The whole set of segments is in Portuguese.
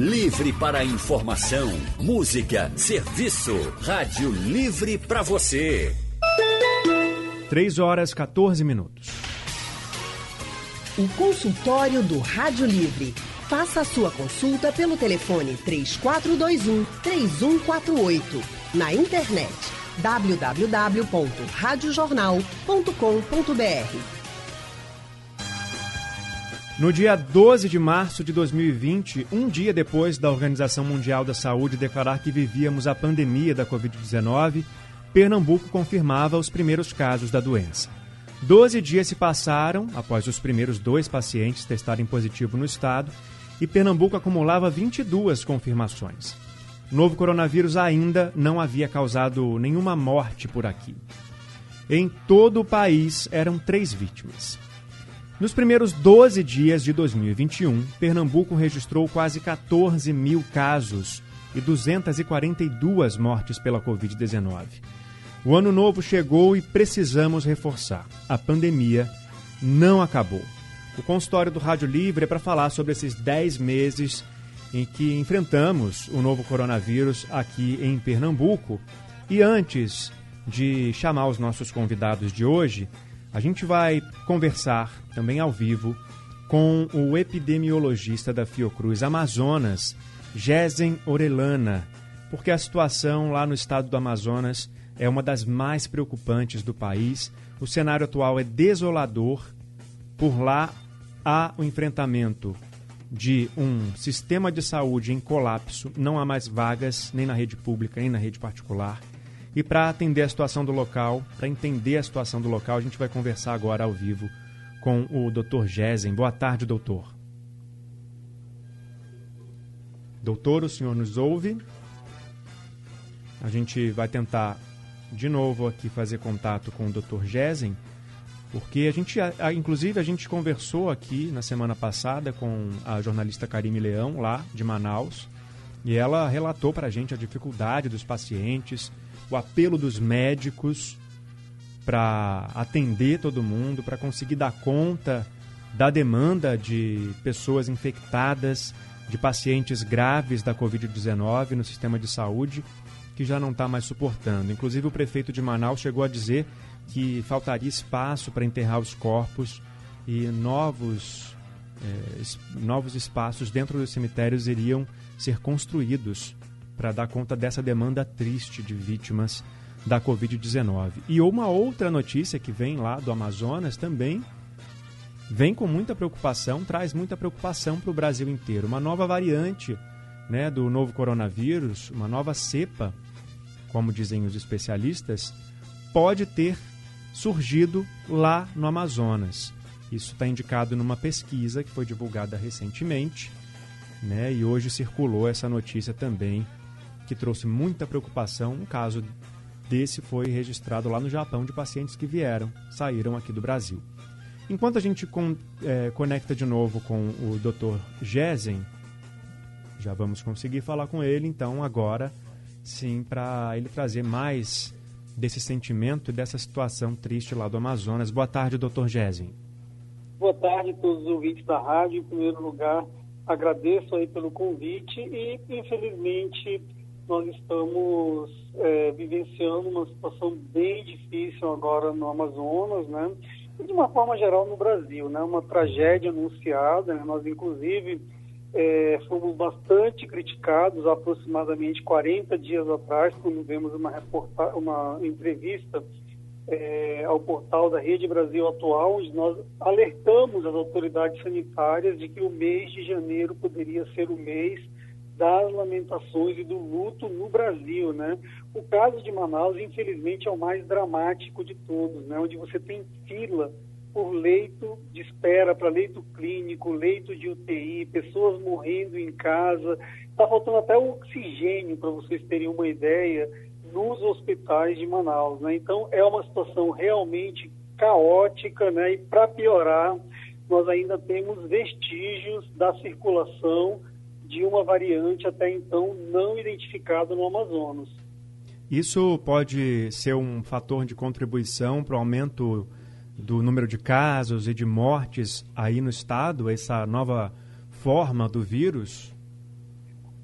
Livre para informação, música, serviço. Rádio Livre para você. 3 horas 14 minutos. O consultório do Rádio Livre. Faça a sua consulta pelo telefone 3421 3148. Na internet www.radiojornal.com.br. No dia 12 de março de 2020, um dia depois da Organização Mundial da Saúde declarar que vivíamos a pandemia da Covid-19, Pernambuco confirmava os primeiros casos da doença. Doze dias se passaram após os primeiros dois pacientes testarem positivo no estado e Pernambuco acumulava 22 confirmações. O novo coronavírus ainda não havia causado nenhuma morte por aqui. Em todo o país eram três vítimas. Nos primeiros 12 dias de 2021, Pernambuco registrou quase 14 mil casos e 242 mortes pela Covid-19. O ano novo chegou e precisamos reforçar: a pandemia não acabou. O consultório do Rádio Livre é para falar sobre esses 10 meses em que enfrentamos o novo coronavírus aqui em Pernambuco. E antes de chamar os nossos convidados de hoje, a gente vai conversar também ao vivo com o epidemiologista da Fiocruz Amazonas, Gesen Orelana, porque a situação lá no estado do Amazonas é uma das mais preocupantes do país. O cenário atual é desolador. Por lá há o enfrentamento de um sistema de saúde em colapso, não há mais vagas nem na rede pública nem na rede particular. E para atender a situação do local, para entender a situação do local, a gente vai conversar agora ao vivo com o Dr. Gesen. Boa tarde, doutor. Doutor, o senhor nos ouve? A gente vai tentar de novo aqui fazer contato com o Dr. Gesen, porque a gente, inclusive, a gente conversou aqui na semana passada com a jornalista Karime Leão, lá de Manaus, e ela relatou para a gente a dificuldade dos pacientes, o apelo dos médicos para atender todo mundo, para conseguir dar conta da demanda de pessoas infectadas, de pacientes graves da Covid-19 no sistema de saúde, que já não está mais suportando. Inclusive, o prefeito de Manaus chegou a dizer que faltaria espaço para enterrar os corpos e novos, eh, novos espaços dentro dos cemitérios iriam ser construídos para dar conta dessa demanda triste de vítimas da Covid-19. E uma outra notícia que vem lá do Amazonas também vem com muita preocupação, traz muita preocupação para o Brasil inteiro. Uma nova variante né, do novo coronavírus, uma nova cepa, como dizem os especialistas, pode ter surgido lá no Amazonas. Isso está indicado numa pesquisa que foi divulgada recentemente, né, e hoje circulou essa notícia também que trouxe muita preocupação. Um caso desse foi registrado lá no Japão de pacientes que vieram, saíram aqui do Brasil. Enquanto a gente con é, conecta de novo com o Dr. Gesen, já vamos conseguir falar com ele, então agora sim, para ele trazer mais desse sentimento e dessa situação triste lá do Amazonas. Boa tarde, Dr. Gesen. Boa tarde a todos os ouvintes da rádio. Em primeiro lugar, agradeço aí pelo convite e, infelizmente, nós estamos é, vivenciando uma situação bem difícil agora no Amazonas, né? E de uma forma geral no Brasil, né? Uma tragédia anunciada, né? Nós, inclusive, é, fomos bastante criticados aproximadamente 40 dias atrás, quando vemos uma, reporta uma entrevista é, ao portal da Rede Brasil Atual, onde nós alertamos as autoridades sanitárias de que o mês de janeiro poderia ser o mês das lamentações e do luto no Brasil, né? O caso de Manaus, infelizmente, é o mais dramático de todos, né? Onde você tem fila por leito de espera para leito clínico, leito de UTI, pessoas morrendo em casa. Está faltando até o oxigênio, para vocês terem uma ideia, nos hospitais de Manaus, né? Então, é uma situação realmente caótica, né? E para piorar, nós ainda temos vestígios da circulação de uma variante até então não identificada no Amazonas. Isso pode ser um fator de contribuição para o aumento do número de casos e de mortes aí no estado, essa nova forma do vírus?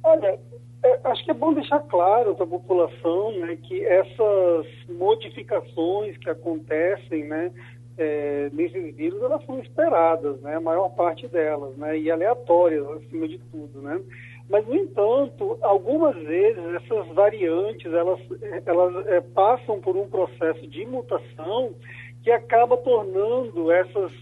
Olha, é, acho que é bom deixar claro para a população né, que essas modificações que acontecem né, é, nesses vírus, elas são esperadas, né, a maior parte delas, né, e aleatórias acima de tudo. Né? Mas, no entanto, algumas vezes essas variantes, elas, elas é, passam por um processo de mutação que acaba tornando essas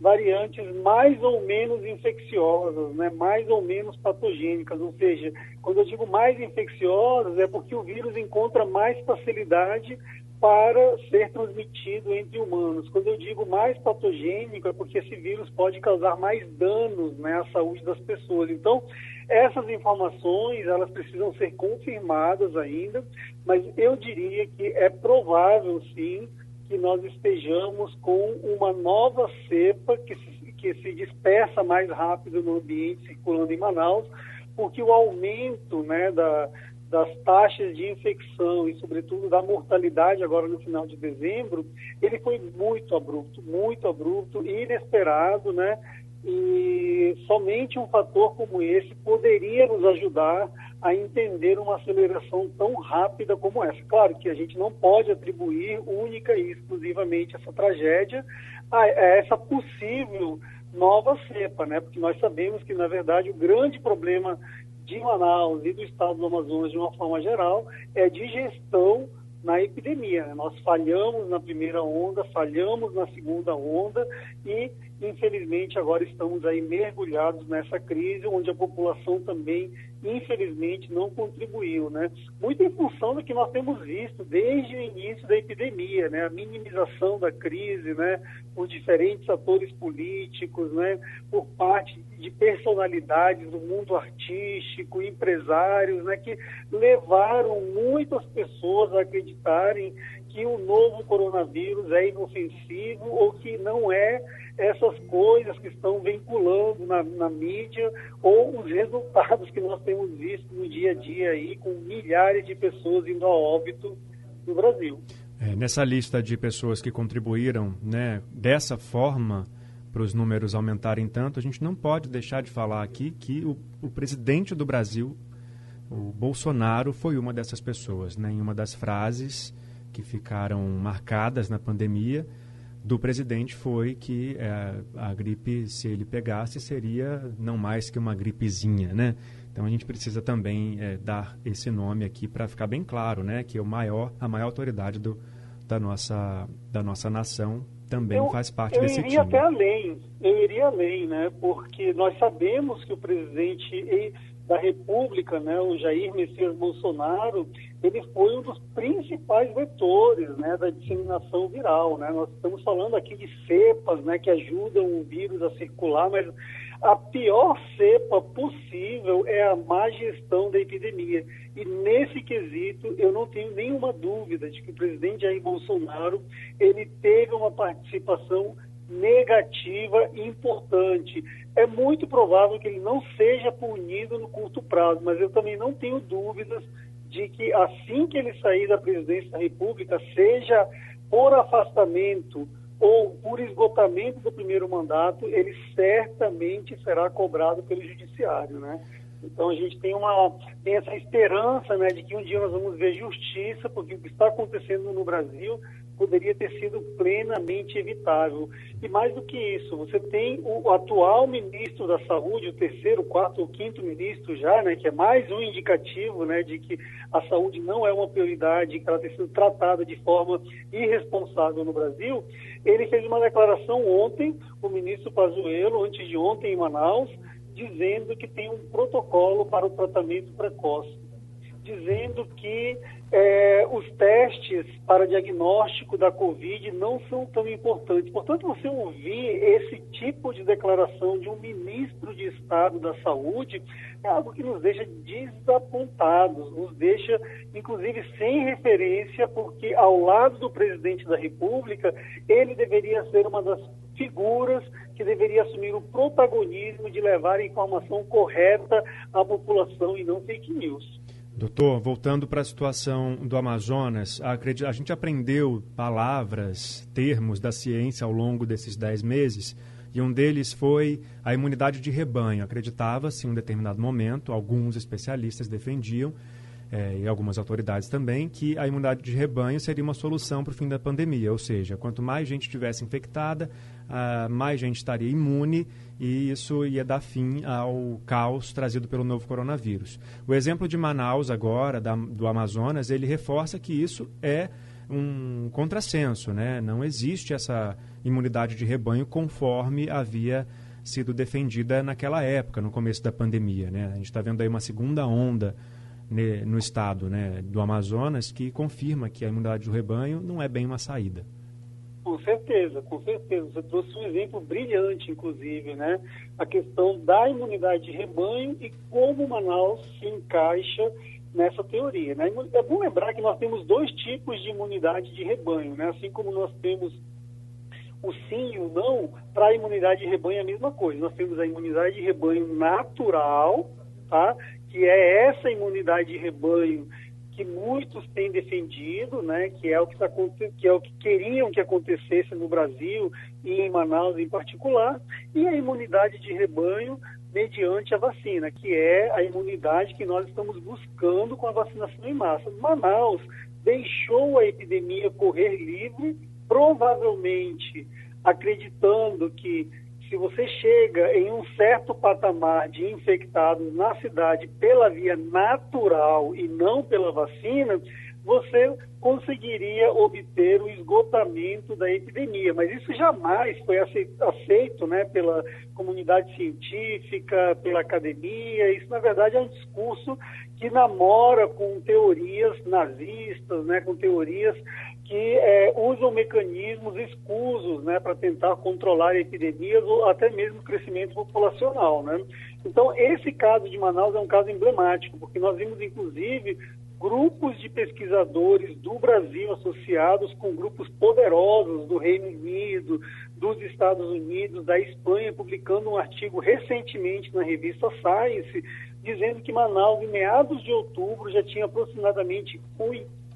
variantes mais ou menos infecciosas, né, mais ou menos patogênicas, ou seja, quando eu digo mais infecciosas é porque o vírus encontra mais facilidade para ser transmitido entre humanos. Quando eu digo mais patogênico é porque esse vírus pode causar mais danos né, à saúde das pessoas. Então, essas informações elas precisam ser confirmadas ainda, mas eu diria que é provável sim que nós estejamos com uma nova cepa que se, que se dispersa mais rápido no ambiente circulando em Manaus, porque o aumento né, da, das taxas de infecção e, sobretudo, da mortalidade agora no final de dezembro, ele foi muito abrupto, muito abrupto, inesperado, né? E somente um fator como esse poderia nos ajudar a entender uma aceleração tão rápida como essa. Claro que a gente não pode atribuir única e exclusivamente essa tragédia a essa possível nova cepa, né? Porque nós sabemos que, na verdade, o grande problema de Manaus e do estado do Amazonas, de uma forma geral, é de gestão na epidemia. Né? Nós falhamos na primeira onda, falhamos na segunda onda e, infelizmente, agora estamos aí mergulhados nessa crise, onde a população também infelizmente, não contribuiu, né? Muito em função do que nós temos visto desde o início da epidemia, né? A minimização da crise, né? Por diferentes atores políticos, né? Por parte de personalidades do mundo artístico, empresários, né? Que levaram muitas pessoas a acreditarem que o novo coronavírus é inofensivo ou que não é essas coisas que estão vinculando na, na, mídia ou os resultados que nós temos visto no dia a dia aí com milhares de pessoas indo a óbito no Brasil. É, nessa lista de pessoas que contribuíram né, dessa forma para os números aumentarem tanto, a gente não pode deixar de falar aqui que o, o presidente do Brasil, o Bolsonaro, foi uma dessas pessoas. Né, em uma das frases que ficaram marcadas na pandemia, do presidente foi que é, a gripe, se ele pegasse, seria não mais que uma gripezinha, né? Então a gente precisa também é, dar esse nome aqui para ficar bem claro, né? Que é o maior, a maior autoridade do, da, nossa, da nossa nação também eu, faz parte desse time. Eu iria até além, eu iria além, né? Porque nós sabemos que o presidente da República, né, o Jair Messias Bolsonaro, ele foi um dos principais vetores né, da disseminação viral. Né? Nós estamos falando aqui de cepas né, que ajudam o vírus a circular, mas a pior cepa possível é a má gestão da epidemia. E nesse quesito, eu não tenho nenhuma dúvida de que o presidente Jair Bolsonaro ele teve uma participação negativa importante. É muito provável que ele não seja punido no curto prazo, mas eu também não tenho dúvidas de que assim que ele sair da presidência da República, seja por afastamento ou por esgotamento do primeiro mandato, ele certamente será cobrado pelo judiciário, né? Então a gente tem uma tem essa esperança, né, de que um dia nós vamos ver justiça, porque o que está acontecendo no Brasil poderia ter sido plenamente evitável. E mais do que isso, você tem o atual ministro da Saúde, o terceiro, quarto ou quinto ministro já, né, que é mais um indicativo né, de que a saúde não é uma prioridade, que ela tem sido tratada de forma irresponsável no Brasil. Ele fez uma declaração ontem, o ministro Pazuello, antes de ontem em Manaus, dizendo que tem um protocolo para o tratamento precoce, dizendo que é, os testes para diagnóstico da Covid não são tão importantes. Portanto, você ouvir esse tipo de declaração de um ministro de Estado da Saúde é algo que nos deixa desapontados, nos deixa, inclusive, sem referência, porque ao lado do presidente da República, ele deveria ser uma das figuras que deveria assumir o protagonismo de levar a informação correta à população e não fake news. Doutor, voltando para a situação do Amazonas, a, gente aprendeu palavras, termos da ciência ao longo desses dez meses E um deles foi a imunidade de rebanho. Acreditava-se em um determinado momento, alguns especialistas defendiam, é, e algumas autoridades também, que a imunidade de rebanho seria uma solução para o fim da pandemia. Ou seja, quanto mais gente tivesse infectada, ah, mais gente estaria imune e isso ia dar fim ao caos trazido pelo novo coronavírus. O exemplo de Manaus agora, da, do Amazonas, ele reforça que isso é um contrassenso, né? Não existe essa imunidade de rebanho conforme havia sido defendida naquela época, no começo da pandemia, né? A gente está vendo aí uma segunda onda no estado né, do Amazonas que confirma que a imunidade do rebanho não é bem uma saída. Com certeza, com certeza. Você trouxe um exemplo brilhante, inclusive, né? A questão da imunidade de rebanho e como Manaus se encaixa nessa teoria. Né? É bom lembrar que nós temos dois tipos de imunidade de rebanho, né? Assim como nós temos o sim e o não, para a imunidade de rebanho é a mesma coisa. Nós temos a imunidade de rebanho natural, tá? que é essa imunidade de rebanho que muitos têm defendido, né, que é o que, tá, que é o que queriam que acontecesse no Brasil e em Manaus em particular, e a imunidade de rebanho mediante a vacina, que é a imunidade que nós estamos buscando com a vacinação em massa. Manaus deixou a epidemia correr livre, provavelmente acreditando que se você chega em um certo patamar de infectados na cidade pela via natural e não pela vacina, você conseguiria obter o esgotamento da epidemia. Mas isso jamais foi aceito né, pela comunidade científica, pela academia. Isso, na verdade, é um discurso que namora com teorias nazistas, né, com teorias que é, usam mecanismos escusos né, para tentar controlar epidemias ou até mesmo crescimento populacional. Né? Então, esse caso de Manaus é um caso emblemático, porque nós vimos, inclusive, grupos de pesquisadores do Brasil associados com grupos poderosos do Reino Unido, dos Estados Unidos, da Espanha, publicando um artigo recentemente na revista Science, dizendo que Manaus, em meados de outubro, já tinha aproximadamente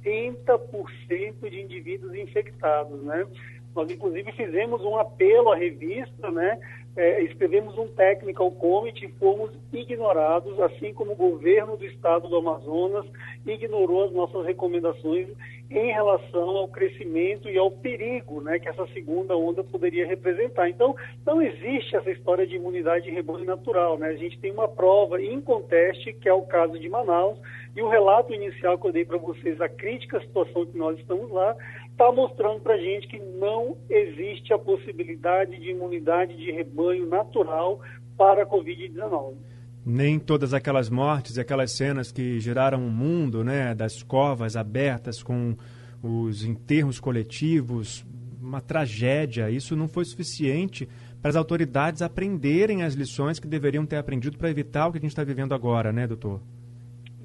80 80% de indivíduos infectados, né? Nós, inclusive, fizemos um apelo à revista, né? É, escrevemos um technical committee e fomos ignorados, assim como o governo do estado do Amazonas ignorou as nossas recomendações em relação ao crescimento e ao perigo né, que essa segunda onda poderia representar. Então, não existe essa história de imunidade de rebanho natural. Né? A gente tem uma prova em conteste, que é o caso de Manaus, e o relato inicial que eu dei para vocês, a crítica situação que nós estamos lá, está mostrando para a gente que não existe a possibilidade de imunidade de rebanho natural para a Covid-19. Nem todas aquelas mortes e aquelas cenas que geraram o mundo, né, das covas abertas com os enterros coletivos, uma tragédia. Isso não foi suficiente para as autoridades aprenderem as lições que deveriam ter aprendido para evitar o que a gente está vivendo agora, né, doutor?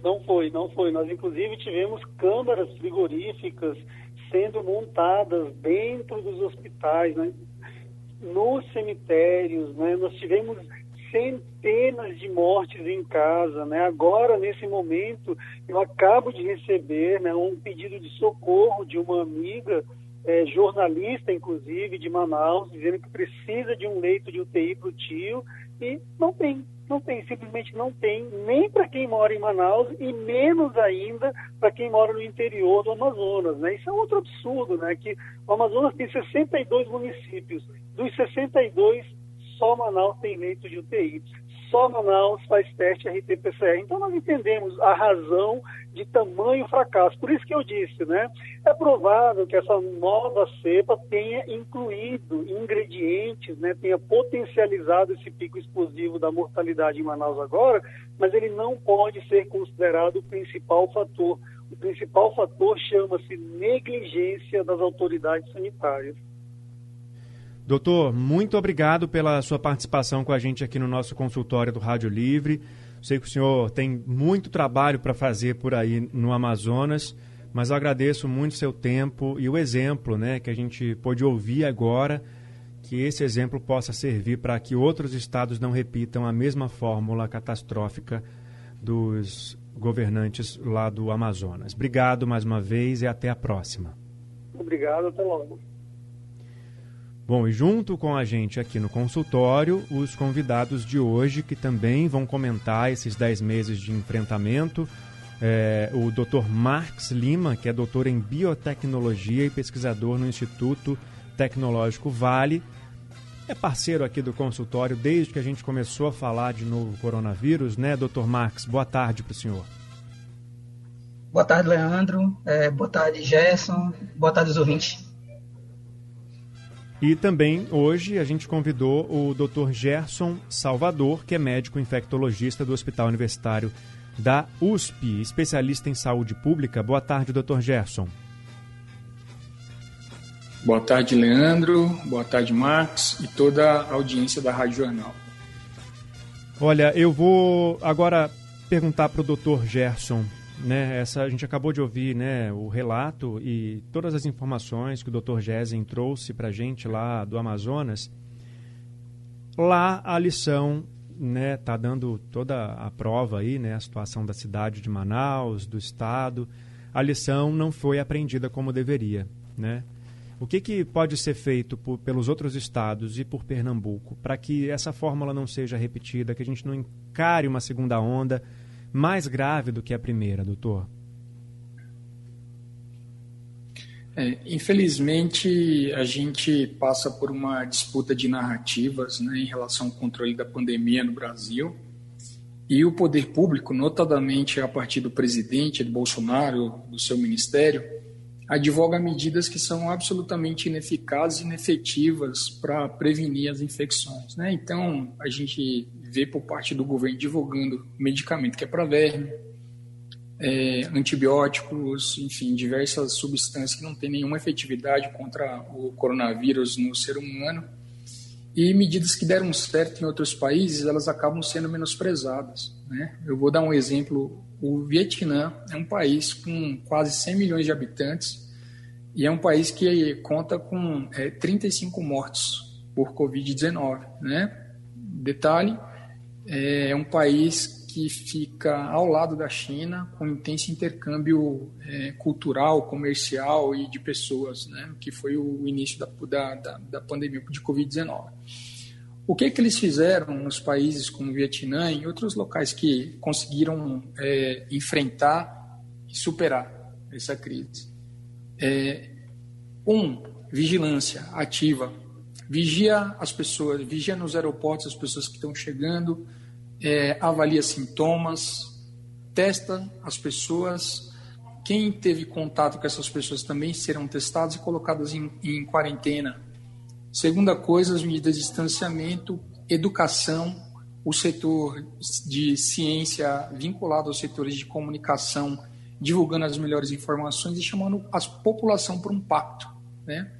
Não foi, não foi. Nós, inclusive, tivemos câmaras frigoríficas sendo montadas dentro dos hospitais, né? nos cemitérios, né? Nós tivemos centenas de mortes em casa, né? Agora, nesse momento, eu acabo de receber né, um pedido de socorro de uma amiga, é, jornalista, inclusive, de Manaus, dizendo que precisa de um leito de UTI para o tio e não tem. Não tem, simplesmente não tem, nem para quem mora em Manaus e menos ainda para quem mora no interior do Amazonas. Né? Isso é outro absurdo, né? que o Amazonas tem 62 municípios, dos 62, só Manaus tem leito de UTI só Manaus faz teste RT-PCR. Então nós entendemos a razão de tamanho fracasso. Por isso que eu disse, né? É provável que essa nova cepa tenha incluído ingredientes, né? Tenha potencializado esse pico explosivo da mortalidade em Manaus agora, mas ele não pode ser considerado o principal fator. O principal fator chama-se negligência das autoridades sanitárias. Doutor, muito obrigado pela sua participação com a gente aqui no nosso consultório do Rádio Livre. Sei que o senhor tem muito trabalho para fazer por aí no Amazonas, mas eu agradeço muito seu tempo e o exemplo né, que a gente pôde ouvir agora, que esse exemplo possa servir para que outros estados não repitam a mesma fórmula catastrófica dos governantes lá do Amazonas. Obrigado mais uma vez e até a próxima. Obrigado, até logo. Bom, e junto com a gente aqui no consultório, os convidados de hoje que também vão comentar esses 10 meses de enfrentamento. É, o Dr. Marx Lima, que é doutor em biotecnologia e pesquisador no Instituto Tecnológico Vale. É parceiro aqui do consultório desde que a gente começou a falar de novo coronavírus, né, Dr. Marx? Boa tarde para o senhor. Boa tarde, Leandro. É, boa tarde, Gerson. Boa tarde, os ouvintes. E também hoje a gente convidou o Dr. Gerson Salvador, que é médico infectologista do Hospital Universitário da USP, especialista em saúde pública. Boa tarde, Dr. Gerson. Boa tarde, Leandro. Boa tarde, Marcos e toda a audiência da Rádio Jornal. Olha, eu vou agora perguntar para o Dr. Gerson né, essa, a gente acabou de ouvir né, o relato e todas as informações que o Dr. Gesen trouxe para a gente lá do Amazonas. Lá a lição né, tá dando toda a prova aí, né, a situação da cidade de Manaus, do estado. A lição não foi aprendida como deveria, né? O que, que pode ser feito por, pelos outros estados e por Pernambuco para que essa fórmula não seja repetida, que a gente não encare uma segunda onda mais grave do que a primeira, doutor? É, infelizmente, a gente passa por uma disputa de narrativas né, em relação ao controle da pandemia no Brasil. E o poder público, notadamente a partir do presidente, do Bolsonaro, do seu ministério, advoga medidas que são absolutamente ineficazes e inefetivas para prevenir as infecções. Né? Então, a gente vê por parte do governo divulgando medicamento que é para verme, é, antibióticos, enfim, diversas substâncias que não têm nenhuma efetividade contra o coronavírus no ser humano. E medidas que deram certo em outros países, elas acabam sendo menosprezadas. Né? Eu vou dar um exemplo. O Vietnã é um país com quase 100 milhões de habitantes e é um país que conta com é, 35 mortos por Covid-19. Né? Detalhe, é um país que fica ao lado da China, com intenso intercâmbio é, cultural, comercial e de pessoas, né, que foi o início da, da, da pandemia de Covid-19. O que, que eles fizeram nos países como Vietnã e outros locais que conseguiram é, enfrentar e superar essa crise? É, um, vigilância ativa. Vigia as pessoas, vigia nos aeroportos as pessoas que estão chegando, é, avalia sintomas, testa as pessoas. Quem teve contato com essas pessoas também serão testados e colocadas em, em quarentena. Segunda coisa, as medidas de distanciamento, educação, o setor de ciência vinculado aos setores de comunicação, divulgando as melhores informações e chamando a população para um pacto. Né?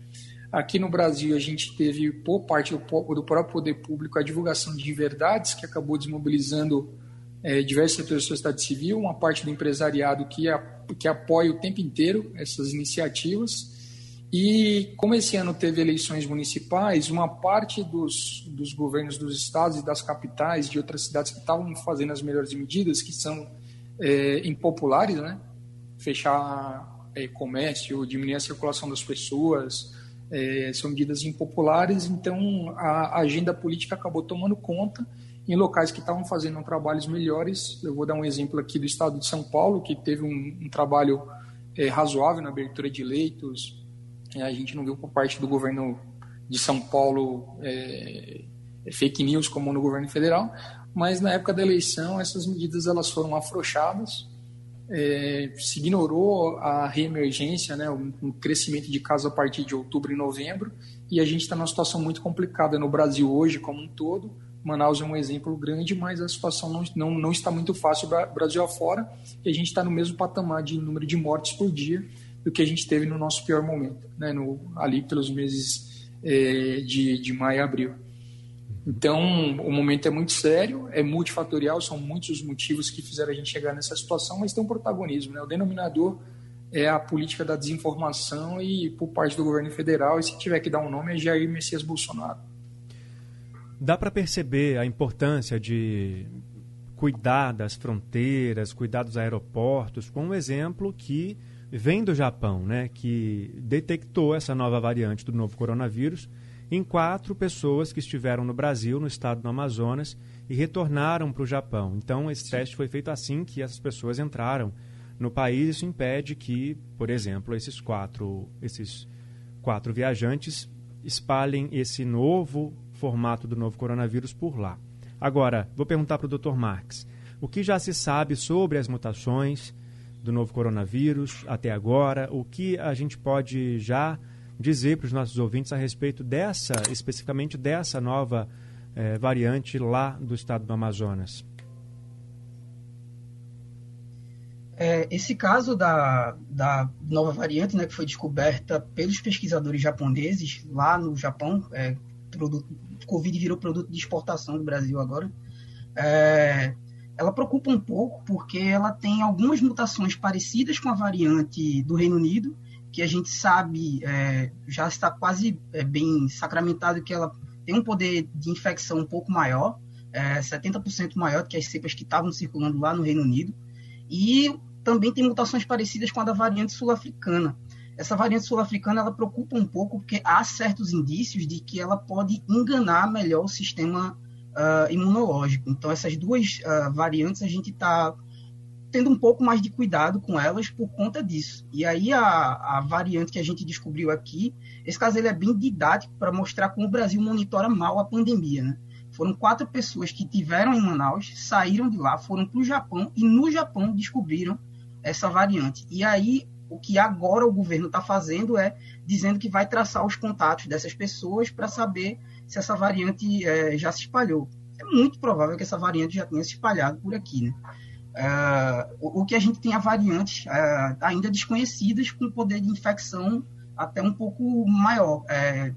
Aqui no Brasil, a gente teve, por parte do, próprio poder público, a divulgação de verdades, que acabou desmobilizando é, diversos setores da sociedade civil, uma parte do empresariado que, a, que apoia o tempo inteiro essas iniciativas. E como esse ano teve eleições municipais, uma parte dos, dos governos dos estados e das capitais de outras cidades que estavam fazendo as melhores medidas, que são é, impopulares, né? fechar é, comércio, diminuir a circulação das pessoas, é, são medidas impopulares, então a agenda política acabou tomando conta em locais que estavam fazendo trabalhos melhores. Eu vou dar um exemplo aqui do estado de São Paulo, que teve um, um trabalho é, razoável na abertura de leitos. É, a gente não viu por parte do governo de São Paulo é, é, fake news como no governo federal, mas na época da eleição essas medidas elas foram afrouxadas é, se ignorou a reemergência, né, um, crescimento de casos a partir de outubro e novembro, e a gente está numa situação muito complicada no Brasil hoje como um todo. Manaus é um exemplo grande, mas a situação não, não, não está muito fácil Brasil afora, e a gente está no mesmo patamar de número de mortes por dia do que a gente teve no nosso pior momento, né, no, ali pelos meses é, de, de maio e abril. Então, o momento é muito sério, é multifatorial, são muitos os motivos que fizeram a gente chegar nessa situação, mas tem um protagonismo. Né? O denominador é a política da desinformação e por parte do governo federal, e se tiver que dar um nome, é Jair Messias Bolsonaro. Dá para perceber a importância de cuidar das fronteiras, cuidar dos aeroportos, com um exemplo que vem do Japão, né, que detectou essa nova variante do novo coronavírus em quatro pessoas que estiveram no Brasil, no estado do Amazonas, e retornaram para o Japão. Então, esse Sim. teste foi feito assim que essas pessoas entraram no país. Isso impede que, por exemplo, esses quatro, esses quatro viajantes espalhem esse novo formato do novo coronavírus por lá. Agora, vou perguntar para o Dr. Marx, o que já se sabe sobre as mutações do novo coronavírus até agora? O que a gente pode já dizer para os nossos ouvintes a respeito dessa, especificamente dessa nova eh, variante lá do estado do Amazonas? É, esse caso da, da nova variante, né, que foi descoberta pelos pesquisadores japoneses lá no Japão, é, produto, Covid virou produto de exportação do Brasil agora, é, ela preocupa um pouco porque ela tem algumas mutações parecidas com a variante do Reino Unido, que a gente sabe é, já está quase é, bem sacramentado que ela tem um poder de infecção um pouco maior, é, 70% maior do que as cepas que estavam circulando lá no Reino Unido. E também tem mutações parecidas com a da variante sul-africana. Essa variante sul-africana ela preocupa um pouco porque há certos indícios de que ela pode enganar melhor o sistema uh, imunológico. Então, essas duas uh, variantes a gente está tendo um pouco mais de cuidado com elas por conta disso. E aí a, a variante que a gente descobriu aqui, esse caso ele é bem didático para mostrar como o Brasil monitora mal a pandemia, né? Foram quatro pessoas que tiveram em Manaus, saíram de lá, foram para o Japão e no Japão descobriram essa variante. E aí, o que agora o governo está fazendo é dizendo que vai traçar os contatos dessas pessoas para saber se essa variante é, já se espalhou. É muito provável que essa variante já tenha se espalhado por aqui. Né? Uh, o, que a gente tem a variantes ainda desconhecidas com poder de infecção até um pouco maior. É,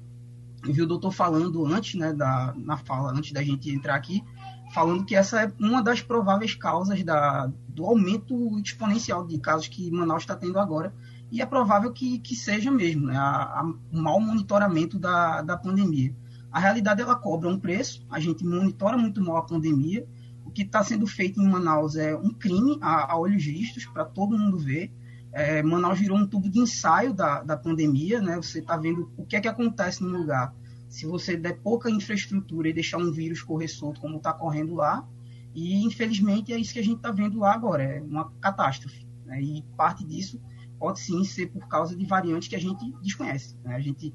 vi o doutor falando antes, né, da, na fala, antes da gente entrar aqui, falando que essa é uma das prováveis causas da, do aumento exponencial de casos que Manaus está tendo agora. E é provável que, que seja mesmo, né? a, a, o mau monitoramento da, da pandemia. A realidade, ela cobra um preço, a gente monitora muito mal a pandemia. O que está sendo feito em Manaus é um crime a, a olhos vistos, para todo mundo ver. É, Manaus virou um tubo de ensaio da, da pandemia, né? Você está vendo o que é que acontece no lugar se você der pouca infraestrutura e deixar um vírus correr solto como está correndo lá. E, infelizmente, é isso que a gente está vendo lá agora, é uma catástrofe. Né? E parte disso pode sim ser por causa de variantes que a gente desconhece. Né? A gente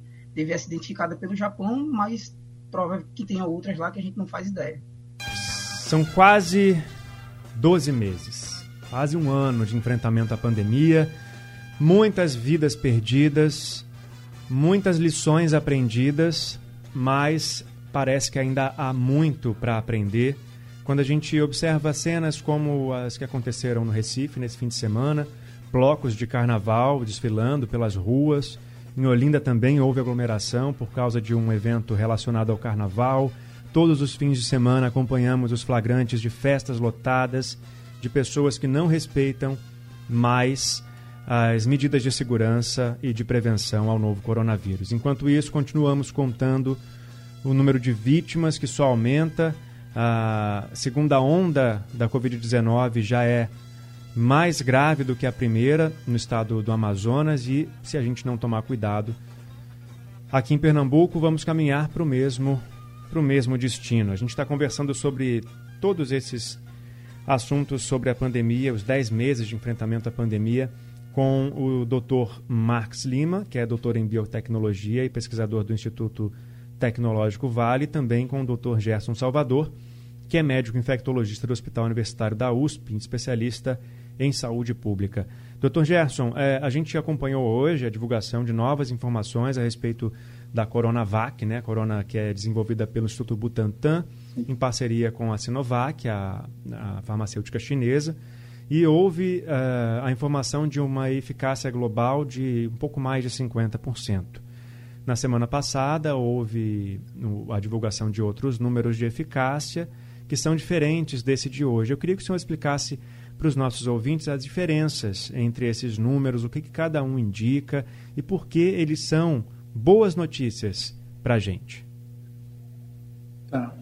essa identificada pelo Japão, mas prova que tenha outras lá que a gente não faz ideia. São quase 12 meses, quase um ano de enfrentamento à pandemia, muitas vidas perdidas, muitas lições aprendidas mas parece que ainda há muito para aprender. Quando a gente observa cenas como as que aconteceram no Recife nesse fim de semana, blocos de carnaval desfilando pelas ruas, em Olinda também houve aglomeração por causa de um evento relacionado ao carnaval. Todos os fins de semana acompanhamos os flagrantes de festas lotadas, de pessoas que não respeitam mais as medidas de segurança e de prevenção ao novo coronavírus. Enquanto isso, continuamos contando o número de vítimas que só aumenta. A segunda onda da Covid-19 já é mais grave do que a primeira no estado do Amazonas e, se a gente não tomar cuidado, aqui em Pernambuco vamos caminhar para o mesmo, o mesmo destino. A gente está conversando sobre todos esses assuntos sobre a pandemia, os 10 meses de enfrentamento à pandemia com o Dr. Marx Lima, que é doutor em biotecnologia e pesquisador do Instituto Tecnológico Vale, e também com o Dr. Gerson Salvador, que é médico infectologista do Hospital Universitário da USP, especialista em saúde pública. Dr. Gerson, é, a gente acompanhou hoje a divulgação de novas informações a respeito da Coronavac, né, corona que é desenvolvida pelo Instituto Butantan, em parceria com a Sinovac, a, a farmacêutica chinesa e houve uh, a informação de uma eficácia global de um pouco mais de 50%. Na semana passada, houve a divulgação de outros números de eficácia que são diferentes desse de hoje. Eu queria que o senhor explicasse para os nossos ouvintes as diferenças entre esses números, o que, que cada um indica e por que eles são boas notícias para a gente. Tá.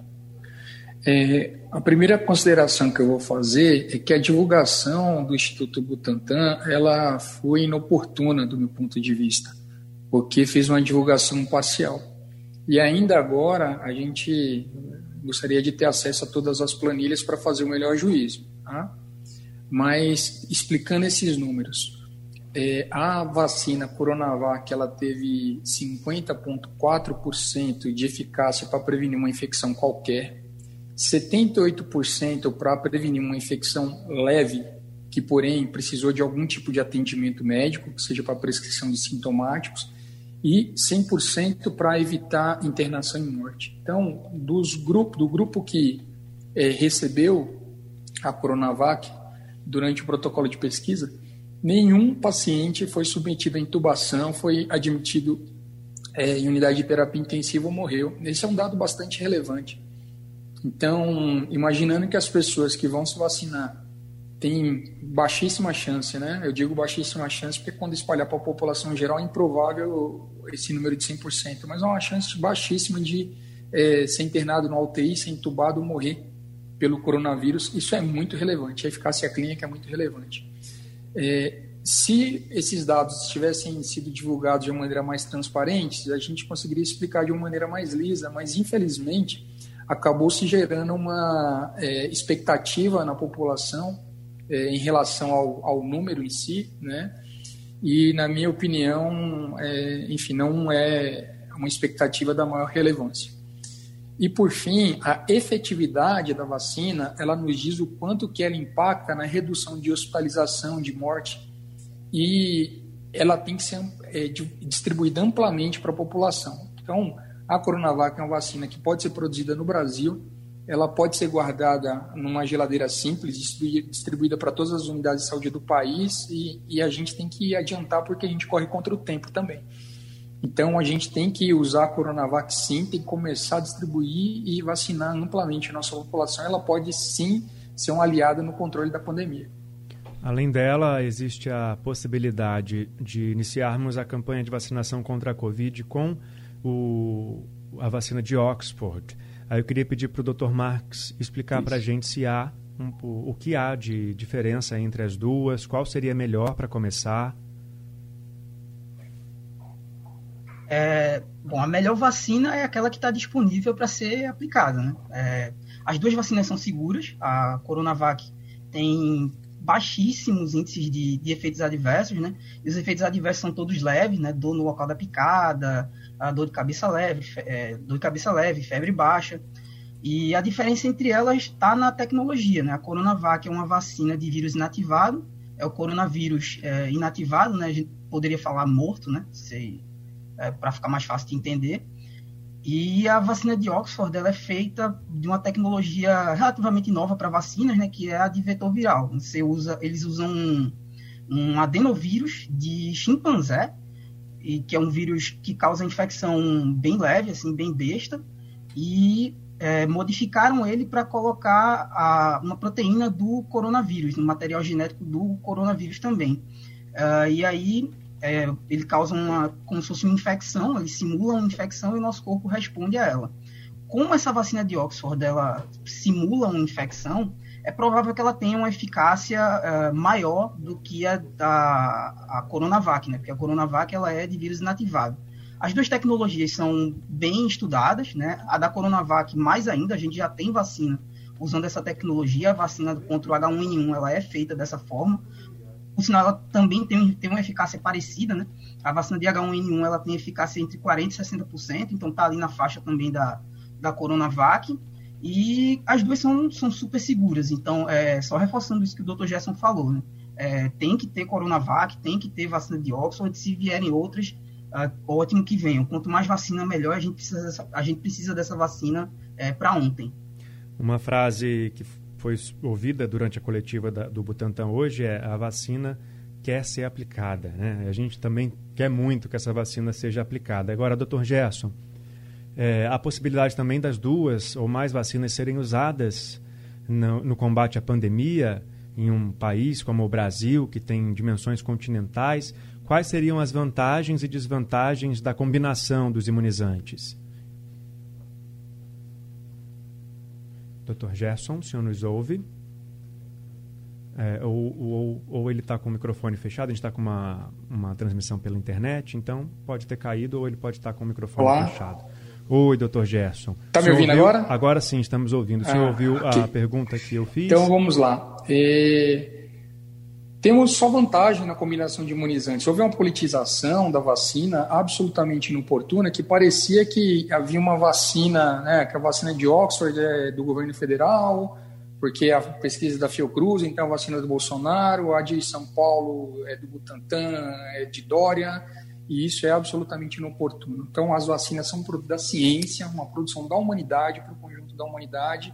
É, a primeira consideração que eu vou fazer é que a divulgação do Instituto Butantan ela foi inoportuna do meu ponto de vista, porque fez uma divulgação parcial. E ainda agora a gente gostaria de ter acesso a todas as planilhas para fazer o melhor juízo. Tá? Mas explicando esses números, é, a vacina Coronavac ela teve 50,4% de eficácia para prevenir uma infecção qualquer, 78% para prevenir uma infecção leve, que porém precisou de algum tipo de atendimento médico, seja para prescrição de sintomáticos, e 100% para evitar internação e morte. Então, dos grupo, do grupo que é, recebeu a Coronavac durante o protocolo de pesquisa, nenhum paciente foi submetido à intubação, foi admitido é, em unidade de terapia intensiva ou morreu. Esse é um dado bastante relevante. Então, imaginando que as pessoas que vão se vacinar têm baixíssima chance, né? Eu digo baixíssima chance porque quando espalhar para a população geral é improvável esse número de 100%, mas é uma chance baixíssima de é, ser internado no UTI, ser entubado ou morrer pelo coronavírus. Isso é muito relevante, a eficácia clínica é muito relevante. É, se esses dados tivessem sido divulgados de uma maneira mais transparente, a gente conseguiria explicar de uma maneira mais lisa, mas infelizmente acabou se gerando uma é, expectativa na população é, em relação ao, ao, número em si, né? E na minha opinião, é, enfim, não é uma expectativa da maior relevância. E por fim, a efetividade da vacina, ela nos diz o quanto que ela impacta na redução de hospitalização, de morte, e ela tem que ser é, distribuída amplamente para a população. Então, a Coronavac é uma vacina que pode ser produzida no Brasil, ela pode ser guardada numa geladeira simples, distribuída para todas as unidades de saúde do país, e, e a gente tem que adiantar porque a gente corre contra o tempo também. Então, a gente tem que usar a Coronavac sim, tem que começar a distribuir e vacinar amplamente a nossa população. Ela pode sim ser um aliado no controle da pandemia. Além dela, existe a possibilidade de iniciarmos a campanha de vacinação contra a Covid com o, a vacina de Oxford. Aí eu queria pedir para o Dr. Marx explicar para a gente se há um, o, o que há de diferença entre as duas, qual seria melhor para começar. É, bom, a melhor vacina é aquela que está disponível para ser aplicada. Né? É, as duas vacinas são seguras. A Coronavac tem baixíssimos índices de, de, efeitos adversos, né? E os efeitos adversos são todos leves, né? Dor no local da picada, a dor de cabeça leve, é, dor de cabeça leve, febre baixa. E a diferença entre elas está na tecnologia, né? A Coronavac é uma vacina de vírus inativado, é o coronavírus é, inativado, né? A gente poderia falar morto, né? É, para ficar mais fácil de entender. E a vacina de Oxford ela é feita de uma tecnologia relativamente nova para vacinas, né, que é a de vetor viral. Você usa, eles usam um, um adenovírus de chimpanzé, e que é um vírus que causa infecção bem leve, assim, bem besta, e é, modificaram ele para colocar a, uma proteína do coronavírus, no material genético do coronavírus também. Uh, e aí é, ele causa uma, como se fosse uma infecção, ele simula uma infecção e nosso corpo responde a ela. Como essa vacina de Oxford ela simula uma infecção, é provável que ela tenha uma eficácia uh, maior do que a da a Coronavac, né? Porque a Coronavac ela é de vírus inativado. As duas tecnologias são bem estudadas, né? A da Coronavac mais ainda, a gente já tem vacina usando essa tecnologia, a vacina contra o H1N1 ela é feita dessa forma. Por sinal, ela também tem, tem uma eficácia parecida, né? A vacina de H1N1 ela tem eficácia entre 40% e 60%, então está ali na faixa também da, da Coronavac. E as duas são, são super seguras. Então, é, só reforçando isso que o Dr. Gerson falou, né? É, tem que ter Coronavac, tem que ter vacina de Oxford, se vierem outras, é, ótimo que venham. Quanto mais vacina, melhor. A gente precisa dessa, a gente precisa dessa vacina é, para ontem. Uma frase que foi ouvida durante a coletiva da, do Butantan hoje é a vacina quer ser aplicada. Né? A gente também quer muito que essa vacina seja aplicada. Agora, doutor Gerson, é, a possibilidade também das duas ou mais vacinas serem usadas no, no combate à pandemia em um país como o Brasil, que tem dimensões continentais, quais seriam as vantagens e desvantagens da combinação dos imunizantes? Dr. Gerson, o senhor nos ouve? É, ou, ou, ou, ele está com o microfone fechado, a gente está com uma, uma transmissão pela internet, então pode ter caído ou ele pode estar tá com o microfone Olá. fechado. Oi, doutor Gerson. Está me ouvindo ouviu? agora? Agora sim, estamos ouvindo. O senhor Ah, ouviu ok. a pergunta que eu fiz? Então vamos lá. É, Temos só vantagem na combinação de imunizantes. Houve uma politização da vacina absolutamente inoportuna, que parecia que havia uma vacina, né, que a vacina de Oxford é do governo federal, porque a pesquisa da Fiocruz, então a vacina do Bolsonaro, a de São Paulo é do Butantan, é de Dória, e isso é absolutamente inoportuno. Então as vacinas são um produto da ciência, uma produção da humanidade para o conjunto da humanidade,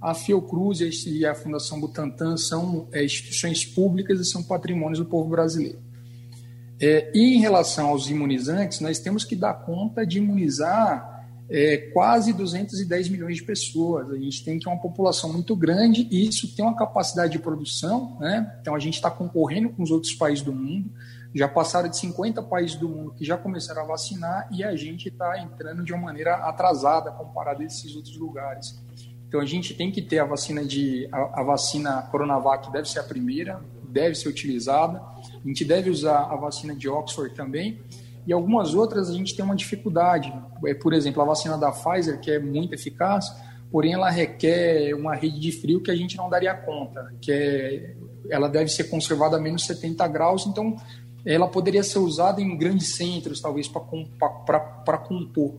a Fiocruz e a Fundação Butantan são é, instituições públicas e são patrimônios do povo brasileiro. É, e em relação aos imunizantes, nós temos que dar conta de imunizar é, quase 210 milhões de pessoas. A gente tem que uma população muito grande e isso tem uma capacidade de produção. Né? Então a gente está concorrendo com os outros países do mundo. Já passaram de 50 países do mundo que já começaram a vacinar e a gente está entrando de uma maneira atrasada comparado a esses outros lugares. Então a gente tem que ter a vacina de a, a, vacina Coronavac deve ser a primeira, deve ser utilizada. A gente deve usar a vacina de Oxford também. E algumas outras a gente tem uma dificuldade. É, por exemplo, a vacina da Pfizer, que é muito eficaz, porém ela requer uma rede de frio que a gente não daria conta, que é, ela deve ser conservada a menos 70 graus, então ela poderia ser usada em grandes centros, talvez para compor,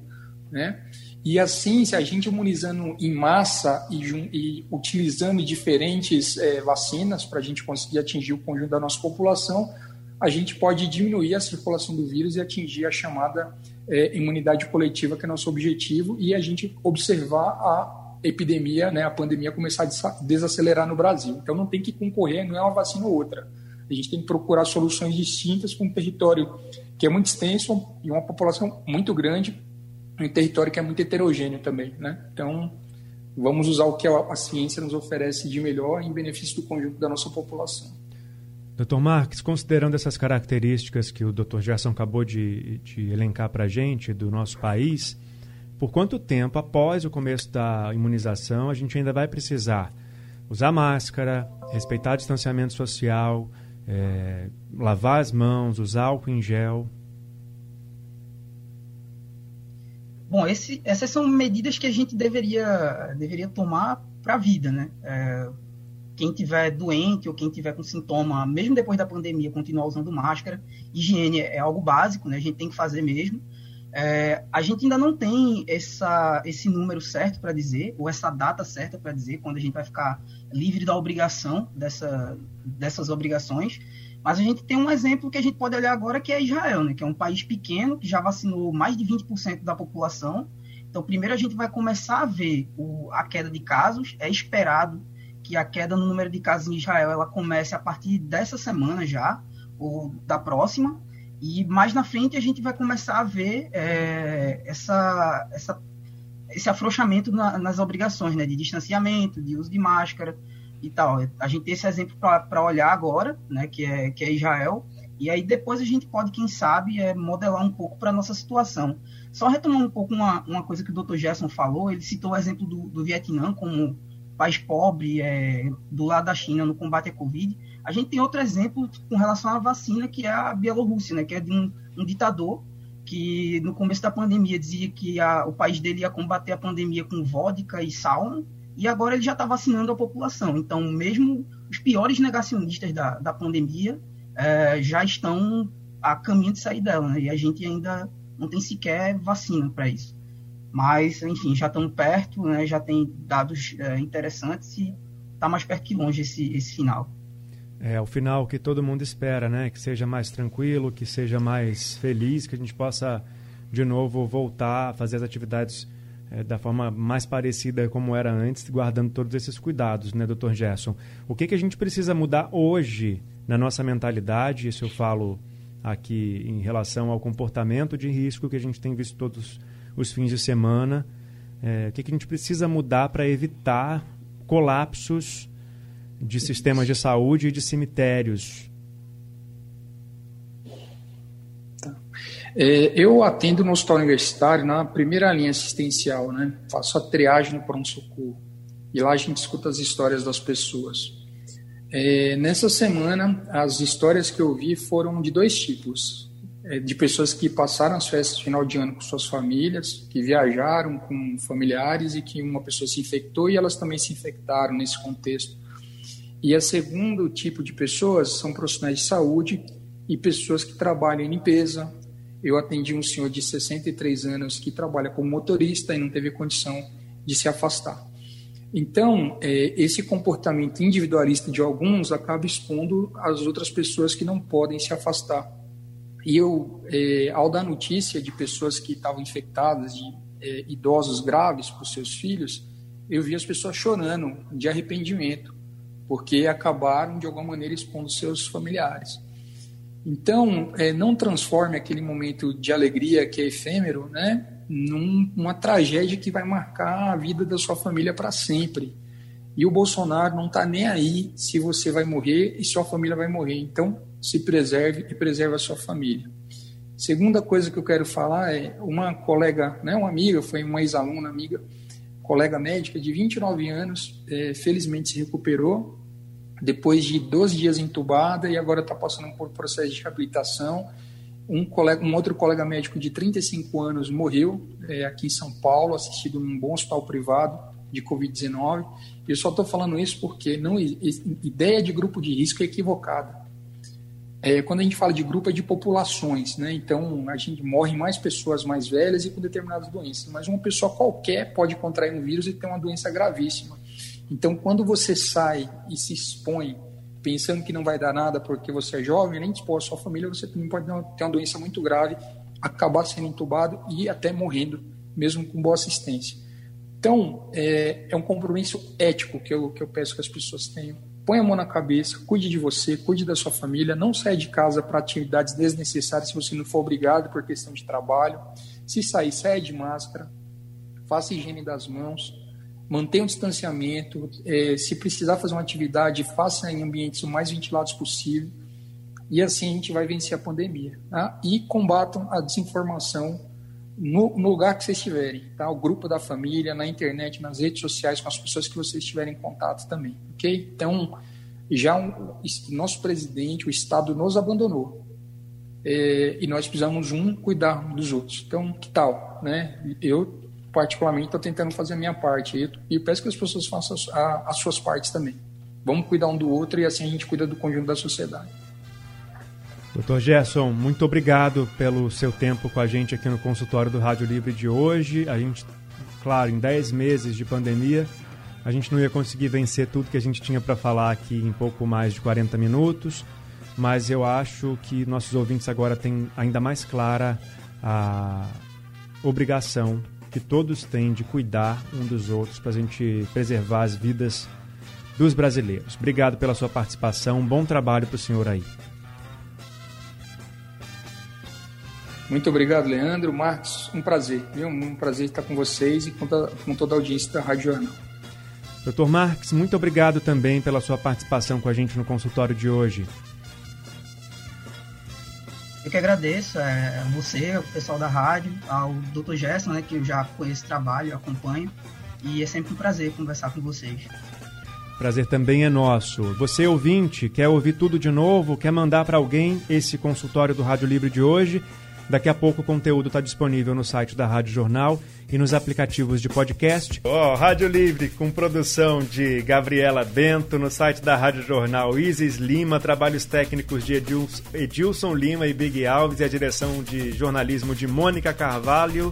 né? E assim, se a gente imunizando em massa e, e utilizando diferentes é, vacinas para a gente conseguir atingir o conjunto da nossa população, a gente pode diminuir a circulação do vírus e atingir a chamada é, imunidade coletiva, que é nosso objetivo, e a gente observar a epidemia, né, a pandemia começar a desacelerar no Brasil. Então não tem que concorrer, não é uma vacina ou outra. A gente tem que procurar soluções distintas para um território que é muito extenso e uma população muito grande um território que é muito heterogêneo também, né? Então, vamos usar o que a, ciência nos oferece de melhor em benefício do conjunto da nossa população. Doutor Marques, considerando essas características que o doutor Gerson acabou de, de elencar para a gente do nosso país, por quanto tempo após o começo da imunização a gente ainda vai precisar usar máscara, respeitar distanciamento social, é, lavar as mãos, usar álcool em gel? Bom, esse, essas são medidas que a gente deveria, deveria tomar para a vida, né? É, quem tiver doente ou quem tiver com sintoma, mesmo depois da pandemia, continuar usando máscara. Higiene é algo básico, né? A gente tem que fazer mesmo. É, a gente ainda não tem essa, esse número certo para dizer, ou essa data certa para dizer, quando a gente vai ficar livre da obrigação dessa, dessas obrigações. Mas a gente tem um exemplo que a gente pode olhar agora, que é Israel, né? que é um país pequeno, que já vacinou mais de 20% da população. Então, primeiro a gente vai começar a ver o, a queda de casos. É esperado que a queda no número de casos em Israel ela comece a partir dessa semana já, ou da próxima. E mais na frente a gente vai começar a ver é, essa, essa, esse afrouxamento na, nas obrigações né? de distanciamento, de uso de máscara e tal. A gente tem esse exemplo para olhar agora, né, que é, que é Israel, e aí depois a gente pode, quem sabe, é, modelar um pouco para a nossa situação. Só retomando um pouco uma, uma coisa que o Dr. Gerson falou, ele citou o exemplo do, do Vietnã como país pobre é, do lado da China no combate à Covid. A gente tem outro exemplo com relação à vacina, que é a Bielorrússia, né, que é de um, um ditador que no começo da pandemia dizia que a, o país dele ia combater a pandemia com vodka e sauna, e agora ele já está vacinando a população. Então, mesmo os piores negacionistas da, da pandemia é, já estão a caminho de sair dela, né? e a gente ainda não tem sequer vacina para isso. Mas, enfim, já estamos perto, né? já tem dados é, interessantes e está mais perto que longe esse, esse final. É, o final que todo mundo espera, né? Que seja mais tranquilo, que seja mais feliz, que a gente possa de novo voltar a fazer as atividades é, da forma mais parecida como era antes, guardando todos esses cuidados, né, doutor Gerson? O que, que a gente precisa mudar hoje na nossa mentalidade? Isso eu falo aqui em relação ao comportamento de risco que a gente tem visto todos os fins de semana. É, o que, que a gente precisa mudar para evitar colapsos de sistemas de saúde e de cemitérios? É, eu atendo no hospital universitário na primeira linha assistencial, né? Faço a triagem no pronto-socorro. E lá a gente escuta as histórias das pessoas. É, nessa semana, as histórias que eu vi foram de dois tipos. é, de pessoas que passaram as festas de final de ano com suas famílias, que viajaram com familiares e que uma pessoa se infectou e elas também se infectaram nesse contexto. E a segundo tipo de pessoas são profissionais de saúde e pessoas que trabalham em limpeza. Eu atendi um senhor de 63 anos que trabalha como motorista e não teve condição de se afastar. Então, é, esse comportamento individualista de alguns acaba expondo as outras pessoas que não podem se afastar. E eu, é, ao dar notícia de pessoas que estavam infectadas, de é, idosos graves para os seus filhos, eu vi as pessoas chorando de arrependimento, porque acabaram de alguma maneira expondo seus familiares. Então, é, não transforme aquele momento de alegria que é efêmero, né, numa tragédia que vai marcar a vida da sua família para sempre. E o Bolsonaro não está nem aí se você vai morrer e sua família vai morrer. Então, se preserve e preserve a sua família. Segunda coisa que eu quero falar é uma colega, né, uma amiga, foi uma ex-aluna amiga, colega médica de 29 anos, é, felizmente se recuperou depois de 12 dias entubada e agora está passando por processo de reabilitação. Um, colega, um outro colega médico de 35 anos morreu é, aqui em São Paulo, assistido num bom hospital privado de Covid-19. Eu só estou falando isso porque não ideia de grupo de risco é equivocada. É, quando a gente fala de grupo, é de populações, né? Então, a gente morre mais pessoas mais velhas e com determinadas doenças. Mas uma pessoa qualquer pode contrair um vírus e ter uma doença gravíssima. Então, quando você sai e se expõe pensando que não vai dar nada porque você é jovem, nem expor a sua família, você também pode ter uma doença muito grave, acabar sendo entubado e até morrendo, mesmo com boa assistência. Então, é, é um compromisso ético que eu, que eu peço que as pessoas tenham Põe a mão na cabeça, cuide de você, cuide da sua família, não saia de casa para atividades desnecessárias se você não for obrigado por questão de trabalho. Se sair, saia de máscara, faça higiene das mãos, mantenha o distanciamento. É, se precisar fazer uma atividade, faça em ambientes o mais ventilados possível. E assim a gente vai vencer a pandemia. Tá? E combatam a desinformação no, no, lugar que vocês estiverem, tá? O grupo da família, na internet, nas redes sociais, com as pessoas que vocês estiverem em contato também, ok? Então, já um, nosso presidente, o Estado nos abandonou é, e nós precisamos um cuidar dos outros. Então, que tal, né? Eu particularmente estou tentando fazer a minha parte e, peço que as pessoas façam as, a, as suas partes também. Vamos cuidar um do outro e assim a gente cuida do conjunto da sociedade. Doutor Gerson, muito obrigado pelo seu tempo com a gente aqui no consultório do Rádio Livre de hoje. A gente, claro, em 10 meses de pandemia, a gente não ia conseguir vencer tudo que a gente tinha para falar aqui em pouco mais de 40 minutos, mas eu acho que nossos ouvintes agora têm ainda mais clara a obrigação que todos têm de cuidar um dos outros para a gente preservar as vidas dos brasileiros. Obrigado pela sua participação, um bom trabalho para o senhor aí. Muito obrigado, Leandro. Marcos, um prazer, viu? Um prazer estar com vocês e com, toda, com toda a audiência da Rádio Jornal. Doutor Marques, muito obrigado também pela sua participação com a gente no consultório de hoje. Que agradeço é, você, o pessoal da rádio, ao Dr. Gerson, né, que eu já conheço trabalho, acompanho, e é sempre um prazer conversar com vocês. Prazer também é nosso. Você, ouvinte, quer ouvir tudo de novo, quer mandar para alguém esse consultório do Rádio Livre de hoje? Daqui a pouco o conteúdo está disponível no site da Rádio Jornal e nos aplicativos de podcast. Ó, oh, Rádio Livre, com produção de Gabriela Bento, no site da Rádio Jornal Isis Lima, trabalhos técnicos de Edilson, Edilson Lima e Big Alves e a direção de jornalismo de Mônica Carvalho.